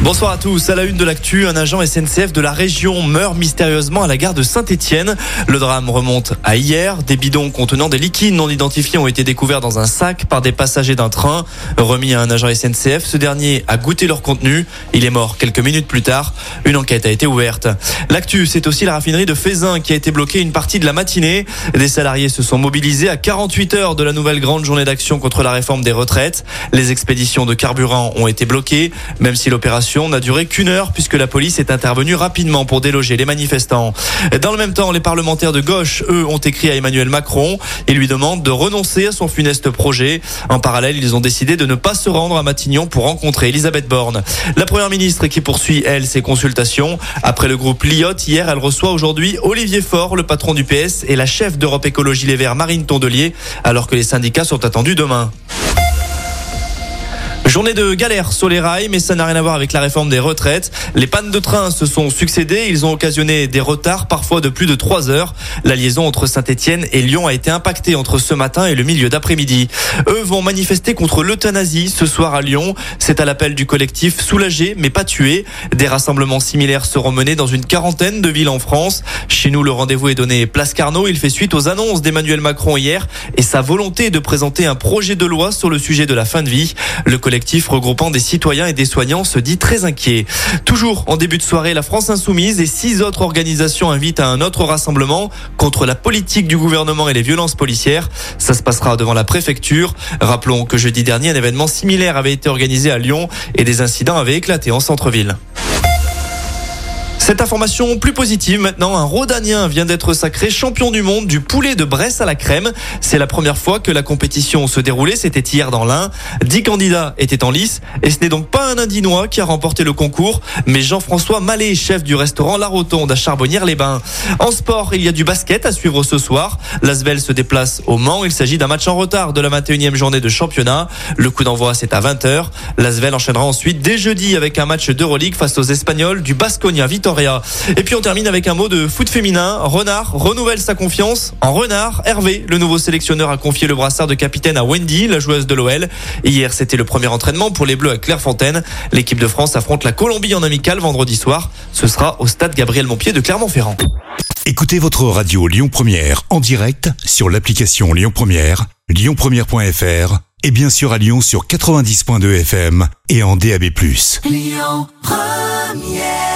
Bonsoir à tous. À la une de l'actu, un agent SNCF de la région meurt mystérieusement à la gare de Saint-Étienne. Le drame remonte à hier. Des bidons contenant des liquides non identifiés ont été découverts dans un sac par des passagers d'un train. Remis à un agent SNCF, ce dernier a goûté leur contenu. Il est mort quelques minutes plus tard. Une enquête a été ouverte. L'actu, c'est aussi la raffinerie de Fézin qui a été bloquée une partie de la matinée. Des salariés se sont mobilisés à 48 heures de la nouvelle grande journée d'action contre la réforme des retraites. Les expéditions de carburant ont été bloquées, même si l'opération n'a duré qu'une heure puisque la police est intervenue rapidement pour déloger les manifestants. Dans le même temps, les parlementaires de gauche, eux, ont écrit à Emmanuel Macron et lui demandent de renoncer à son funeste projet. En parallèle, ils ont décidé de ne pas se rendre à Matignon pour rencontrer Elisabeth Borne. La première ministre qui poursuit, elle, ses consultations. Après le groupe Liot, hier, elle reçoit aujourd'hui Olivier Faure, le patron du PS, et la chef d'Europe Écologie Les Verts, Marine Tondelier, alors que les syndicats sont attendus demain. Journée de galère sur les rails, mais ça n'a rien à voir avec la réforme des retraites. Les pannes de train se sont succédées. Ils ont occasionné des retards, parfois de plus de 3 heures. La liaison entre Saint-Etienne et Lyon a été impactée entre ce matin et le milieu d'après-midi. Eux vont manifester contre l'euthanasie ce soir à Lyon. C'est à l'appel du collectif Soulagé mais pas tué. Des rassemblements similaires seront menés dans une quarantaine de villes en France. Chez nous, le rendez-vous est donné place Carnot. Il fait suite aux annonces d'Emmanuel Macron hier et sa volonté de présenter un projet de loi sur le sujet de la fin de vie. Le collectif regroupant des citoyens et des soignants se dit très inquiet. Toujours en début de soirée, la France Insoumise et six autres organisations invitent à un autre rassemblement contre la politique du gouvernement et les violences policières. Ça se passera devant la préfecture. Rappelons que jeudi dernier, un événement similaire avait été organisé à Lyon et des incidents avaient éclaté en centre-ville. Cette information plus positive maintenant, un Rhodanien vient d'être sacré champion du monde du poulet de Bresse à la crème. C'est la première fois que la compétition se déroulait, c'était hier dans l'Ain. Dix candidats étaient en lice et ce n'est donc pas un Indinois qui a remporté le concours, mais Jean-François Mallet, chef du restaurant La Rotonde à Charbonnières-les-Bains. En sport, il y a du basket à suivre ce soir. L'Asvel se déplace au Mans. Il s'agit d'un match en retard de la 21e journée de championnat. Le coup d'envoi, c'est à 20h. L'Asvel enchaînera ensuite dès jeudi avec un match d'Euroleague face aux Espagnols du Basconia Vitoria. Et puis on termine avec un mot de foot féminin. Renard renouvelle sa confiance en Renard. Hervé, le nouveau sélectionneur, a confié le brassard de capitaine à Wendy, la joueuse de l'OL. Hier, c'était le premier entraînement pour les Bleus à Clairefontaine. L'équipe de France affronte la Colombie en amical vendredi soir. Ce sera au stade Gabriel Montpied de Clermont-Ferrand. Écoutez votre radio Lyon Première en direct sur l'application Lyon Première, lyonpremière.fr et bien sûr à Lyon sur 90.2 FM et en DAB+. Lyon Première